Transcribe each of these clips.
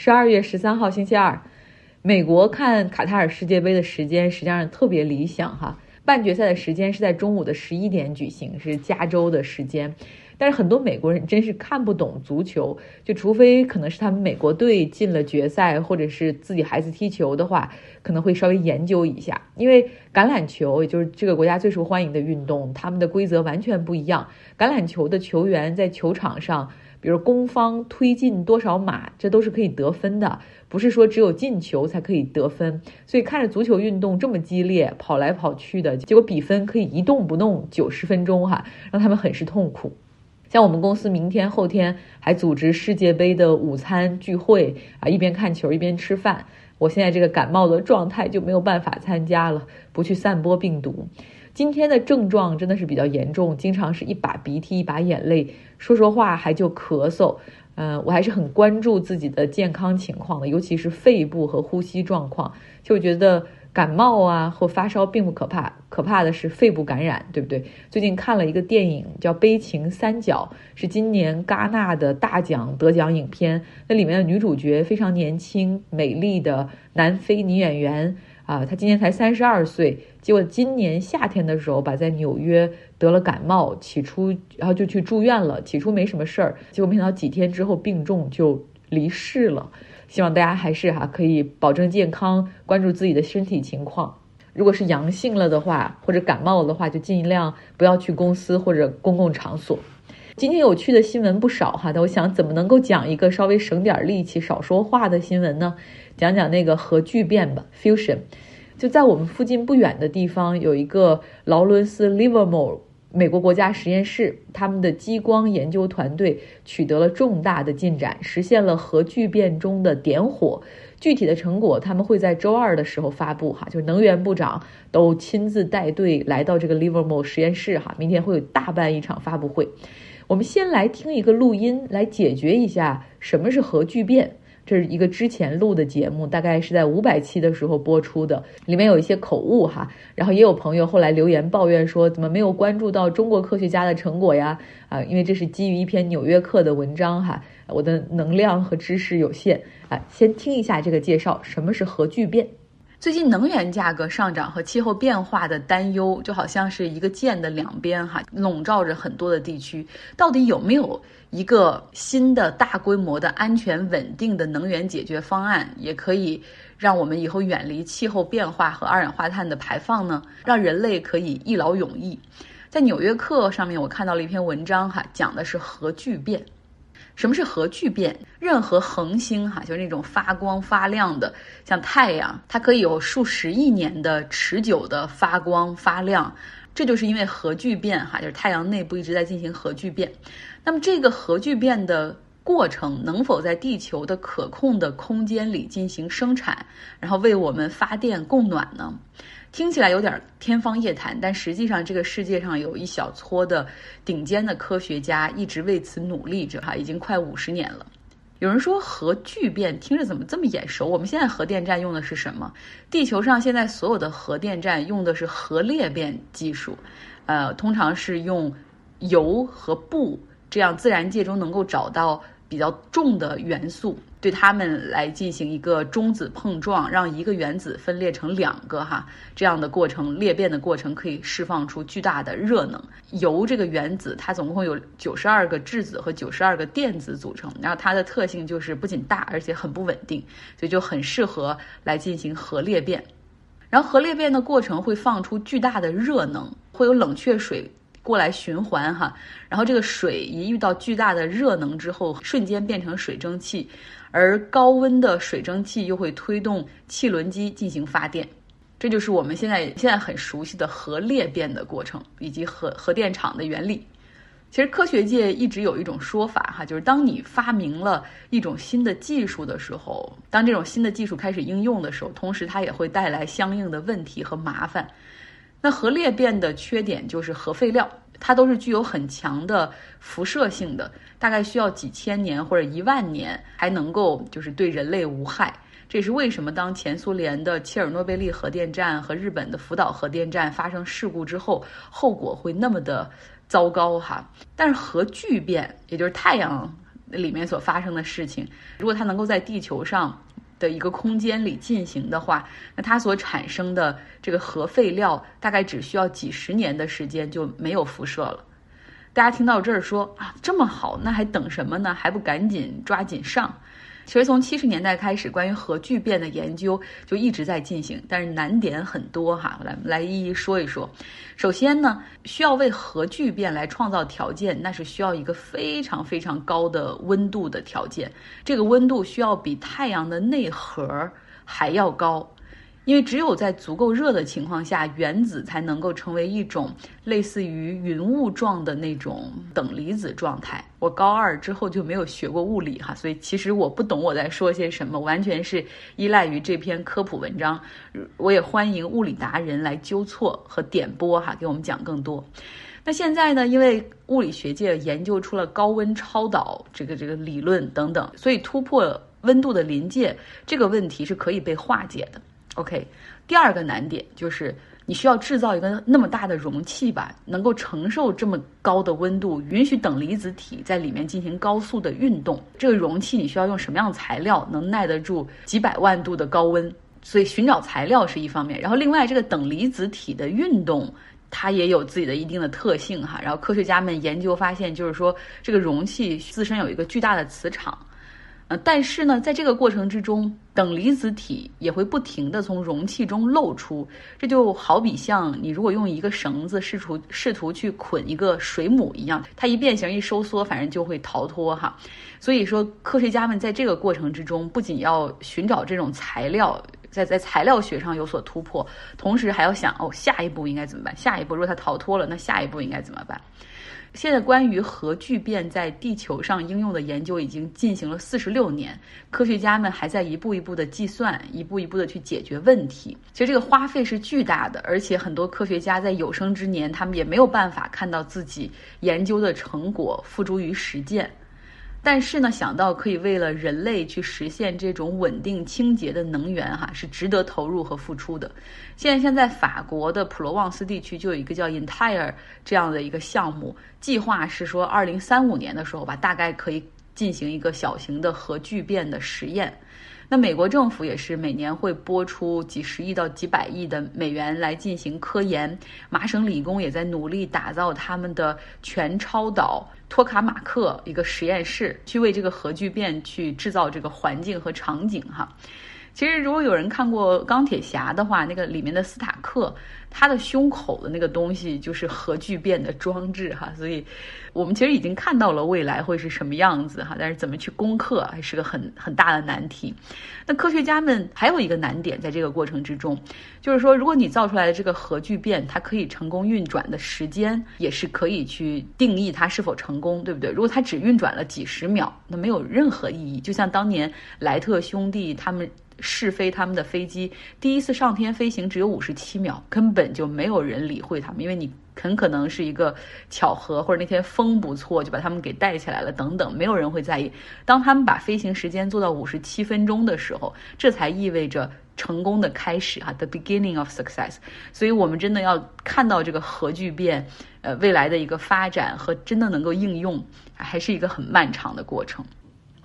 十二月十三号星期二，美国看卡塔尔世界杯的时间实际上特别理想哈。半决赛的时间是在中午的十一点举行，是加州的时间。但是很多美国人真是看不懂足球，就除非可能是他们美国队进了决赛，或者是自己孩子踢球的话，可能会稍微研究一下。因为橄榄球也就是这个国家最受欢迎的运动，他们的规则完全不一样。橄榄球的球员在球场上。比如攻方推进多少码，这都是可以得分的，不是说只有进球才可以得分。所以看着足球运动这么激烈，跑来跑去的结果，比分可以一动不动九十分钟哈，让他们很是痛苦。像我们公司明天后天还组织世界杯的午餐聚会啊，一边看球一边吃饭。我现在这个感冒的状态就没有办法参加了，不去散播病毒。今天的症状真的是比较严重，经常是一把鼻涕一把眼泪，说说话还就咳嗽。嗯，我还是很关注自己的健康情况的，尤其是肺部和呼吸状况。就觉得感冒啊或发烧并不可怕，可怕的是肺部感染，对不对？最近看了一个电影叫《悲情三角》，是今年戛纳的大奖得奖影片。那里面的女主角非常年轻美丽的南非女演员。啊，他今年才三十二岁，结果今年夏天的时候，把在纽约得了感冒，起初然后就去住院了，起初没什么事儿，结果没想到几天之后病重就离世了。希望大家还是哈可以保证健康，关注自己的身体情况。如果是阳性了的话，或者感冒了的话，就尽量不要去公司或者公共场所。今天有趣的新闻不少哈，但我想怎么能够讲一个稍微省点力气、少说话的新闻呢？讲讲那个核聚变吧，fusion。就在我们附近不远的地方，有一个劳伦斯 Livermore 美国国家实验室，他们的激光研究团队取得了重大的进展，实现了核聚变中的点火。具体的成果他们会在周二的时候发布哈，就是能源部长都亲自带队来到这个 Livermore 实验室哈，明天会有大办一场发布会。我们先来听一个录音，来解决一下什么是核聚变。这是一个之前录的节目，大概是在五百期的时候播出的，里面有一些口误哈。然后也有朋友后来留言抱怨说，怎么没有关注到中国科学家的成果呀？啊，因为这是基于一篇《纽约客》的文章哈，我的能量和知识有限啊。先听一下这个介绍，什么是核聚变？最近能源价格上涨和气候变化的担忧，就好像是一个剑的两边，哈，笼罩着很多的地区。到底有没有一个新的大规模的安全稳定的能源解决方案，也可以让我们以后远离气候变化和二氧化碳的排放呢？让人类可以一劳永逸。在《纽约客》上面，我看到了一篇文章，哈，讲的是核聚变。什么是核聚变？任何恒星哈，就是那种发光发亮的，像太阳，它可以有数十亿年的持久的发光发亮，这就是因为核聚变哈，就是太阳内部一直在进行核聚变。那么这个核聚变的过程能否在地球的可控的空间里进行生产，然后为我们发电供暖呢？听起来有点天方夜谭，但实际上这个世界上有一小撮的顶尖的科学家一直为此努力着，哈，已经快五十年了。有人说核聚变听着怎么这么眼熟？我们现在核电站用的是什么？地球上现在所有的核电站用的是核裂变技术，呃，通常是用铀和钚这样自然界中能够找到。比较重的元素，对它们来进行一个中子碰撞，让一个原子分裂成两个哈，这样的过程裂变的过程可以释放出巨大的热能。铀这个原子它总共有九十二个质子和九十二个电子组成，然后它的特性就是不仅大，而且很不稳定，所以就很适合来进行核裂变。然后核裂变的过程会放出巨大的热能，会有冷却水。过来循环哈，然后这个水一遇到巨大的热能之后，瞬间变成水蒸气，而高温的水蒸气又会推动汽轮机进行发电，这就是我们现在现在很熟悉的核裂变的过程以及核核电厂的原理。其实科学界一直有一种说法哈，就是当你发明了一种新的技术的时候，当这种新的技术开始应用的时候，同时它也会带来相应的问题和麻烦。那核裂变的缺点就是核废料，它都是具有很强的辐射性的，大概需要几千年或者一万年还能够就是对人类无害。这也是为什么当前苏联的切尔诺贝利核电站和日本的福岛核电站发生事故之后，后果会那么的糟糕哈。但是核聚变，也就是太阳里面所发生的事情，如果它能够在地球上的一个空间里进行的话，那它所产生的这个核废料大概只需要几十年的时间就没有辐射了。大家听到这儿说啊，这么好，那还等什么呢？还不赶紧抓紧上！其实从七十年代开始，关于核聚变的研究就一直在进行，但是难点很多哈。来来一一说一说。首先呢，需要为核聚变来创造条件，那是需要一个非常非常高的温度的条件。这个温度需要比太阳的内核还要高。因为只有在足够热的情况下，原子才能够成为一种类似于云雾状的那种等离子状态。我高二之后就没有学过物理哈，所以其实我不懂我在说些什么，完全是依赖于这篇科普文章。我也欢迎物理达人来纠错和点拨哈，给我们讲更多。那现在呢，因为物理学界研究出了高温超导这个这个理论等等，所以突破温度的临界这个问题是可以被化解的。OK，第二个难点就是你需要制造一个那么大的容器吧，能够承受这么高的温度，允许等离子体在里面进行高速的运动。这个容器你需要用什么样的材料，能耐得住几百万度的高温？所以寻找材料是一方面，然后另外这个等离子体的运动，它也有自己的一定的特性哈。然后科学家们研究发现，就是说这个容器自身有一个巨大的磁场。呃，但是呢，在这个过程之中，等离子体也会不停地从容器中漏出，这就好比像你如果用一个绳子试图试图去捆一个水母一样，它一变形一收缩，反正就会逃脱哈。所以说，科学家们在这个过程之中，不仅要寻找这种材料，在在材料学上有所突破，同时还要想哦，下一步应该怎么办？下一步如果它逃脱了，那下一步应该怎么办？现在关于核聚变在地球上应用的研究已经进行了四十六年，科学家们还在一步一步的计算，一步一步的去解决问题。其实这个花费是巨大的，而且很多科学家在有生之年，他们也没有办法看到自己研究的成果付诸于实践。但是呢，想到可以为了人类去实现这种稳定清洁的能源，哈，是值得投入和付出的。现在，现在法国的普罗旺斯地区就有一个叫 Entire 这样的一个项目，计划是说，二零三五年的时候吧，大概可以进行一个小型的核聚变的实验。那美国政府也是每年会拨出几十亿到几百亿的美元来进行科研。麻省理工也在努力打造他们的全超导托卡马克一个实验室，去为这个核聚变去制造这个环境和场景哈。其实，如果有人看过钢铁侠的话，那个里面的斯塔克。他的胸口的那个东西就是核聚变的装置哈，所以我们其实已经看到了未来会是什么样子哈，但是怎么去攻克还是个很很大的难题。那科学家们还有一个难点在这个过程之中，就是说，如果你造出来的这个核聚变它可以成功运转的时间，也是可以去定义它是否成功，对不对？如果它只运转了几十秒，那没有任何意义。就像当年莱特兄弟他们。试飞他们的飞机，第一次上天飞行只有五十七秒，根本就没有人理会他们，因为你很可能是一个巧合，或者那天风不错就把他们给带起来了，等等，没有人会在意。当他们把飞行时间做到五十七分钟的时候，这才意味着成功的开始哈，the beginning of success。所以我们真的要看到这个核聚变，呃，未来的一个发展和真的能够应用，还是一个很漫长的过程。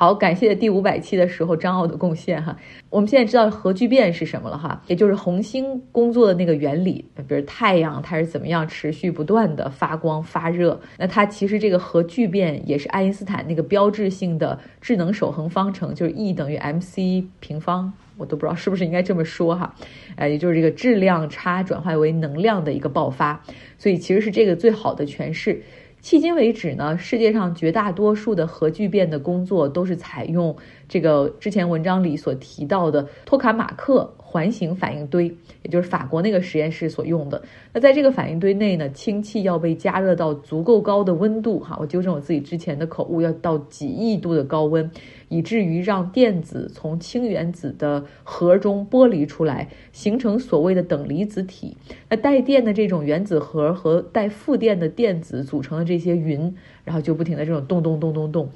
好，感谢第五百期的时候张奥的贡献哈。我们现在知道核聚变是什么了哈，也就是恒星工作的那个原理。比如太阳它是怎么样持续不断的发光发热，那它其实这个核聚变也是爱因斯坦那个标志性的智能守恒方程，就是 E 等于 mc 平方，我都不知道是不是应该这么说哈。呃，也就是这个质量差转化为能量的一个爆发，所以其实是这个最好的诠释。迄今为止呢，世界上绝大多数的核聚变的工作都是采用这个之前文章里所提到的托卡马克环形反应堆，也就是法国那个实验室所用的。那在这个反应堆内呢，氢气要被加热到足够高的温度，哈，我纠正我自己之前的口误，要到几亿度的高温。以至于让电子从氢原子的核中剥离出来，形成所谓的等离子体。那带电的这种原子核和带负电的电子组成的这些云，然后就不停的这种动动动动动，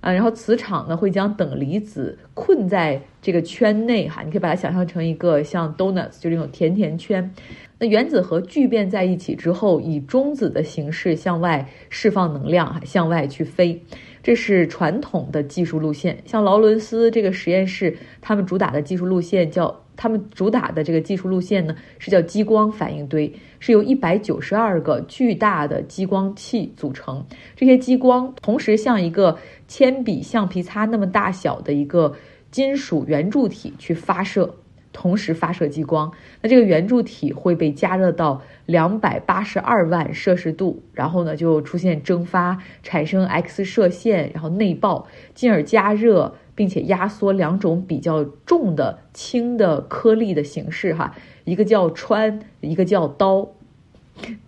啊，然后磁场呢会将等离子困在这个圈内哈，你可以把它想象成一个像 donuts 就这种甜甜圈。那原子核聚变在一起之后，以中子的形式向外释放能量，向外去飞。这是传统的技术路线。像劳伦斯这个实验室，他们主打的技术路线叫。他们主打的这个技术路线呢，是叫激光反应堆，是由一百九十二个巨大的激光器组成。这些激光同时像一个铅笔橡皮擦那么大小的一个金属圆柱体去发射，同时发射激光。那这个圆柱体会被加热到两百八十二万摄氏度，然后呢就出现蒸发，产生 X 射线，然后内爆，进而加热。并且压缩两种比较重的轻的颗粒的形式，哈，一个叫穿，一个叫刀，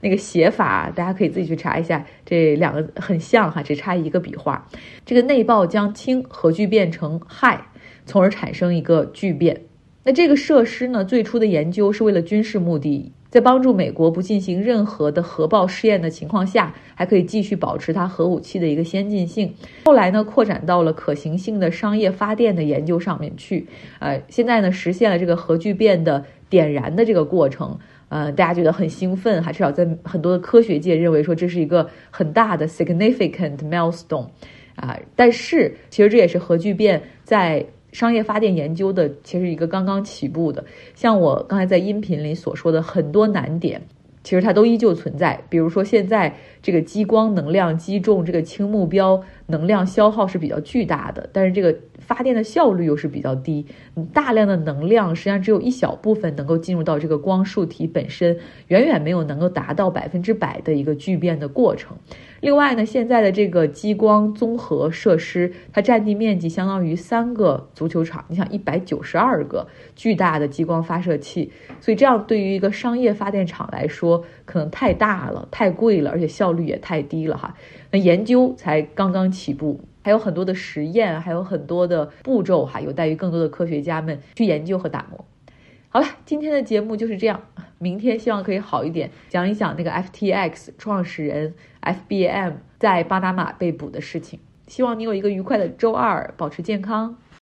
那个写法大家可以自己去查一下，这两个很像哈，只差一个笔画。这个内爆将氢核聚变成氦，从而产生一个聚变。那这个设施呢，最初的研究是为了军事目的。在帮助美国不进行任何的核爆试验的情况下，还可以继续保持它核武器的一个先进性。后来呢，扩展到了可行性的商业发电的研究上面去。呃，现在呢，实现了这个核聚变的点燃的这个过程。呃，大家觉得很兴奋，还，至少在很多的科学界认为说这是一个很大的 significant milestone。啊，但是其实这也是核聚变在。商业发电研究的其实一个刚刚起步的，像我刚才在音频里所说的很多难点，其实它都依旧存在。比如说现在这个激光能量击中这个轻目标，能量消耗是比较巨大的，但是这个。发电的效率又是比较低，大量的能量实际上只有一小部分能够进入到这个光束体本身，远远没有能够达到百分之百的一个聚变的过程。另外呢，现在的这个激光综合设施，它占地面积相当于三个足球场，你想一百九十二个巨大的激光发射器，所以这样对于一个商业发电厂来说，可能太大了、太贵了，而且效率也太低了哈。那研究才刚刚起步。还有很多的实验，还有很多的步骤哈，有待于更多的科学家们去研究和打磨。好了，今天的节目就是这样，明天希望可以好一点，讲一讲那个 FTX 创始人 FBM 在巴拿马被捕的事情。希望你有一个愉快的周二，保持健康。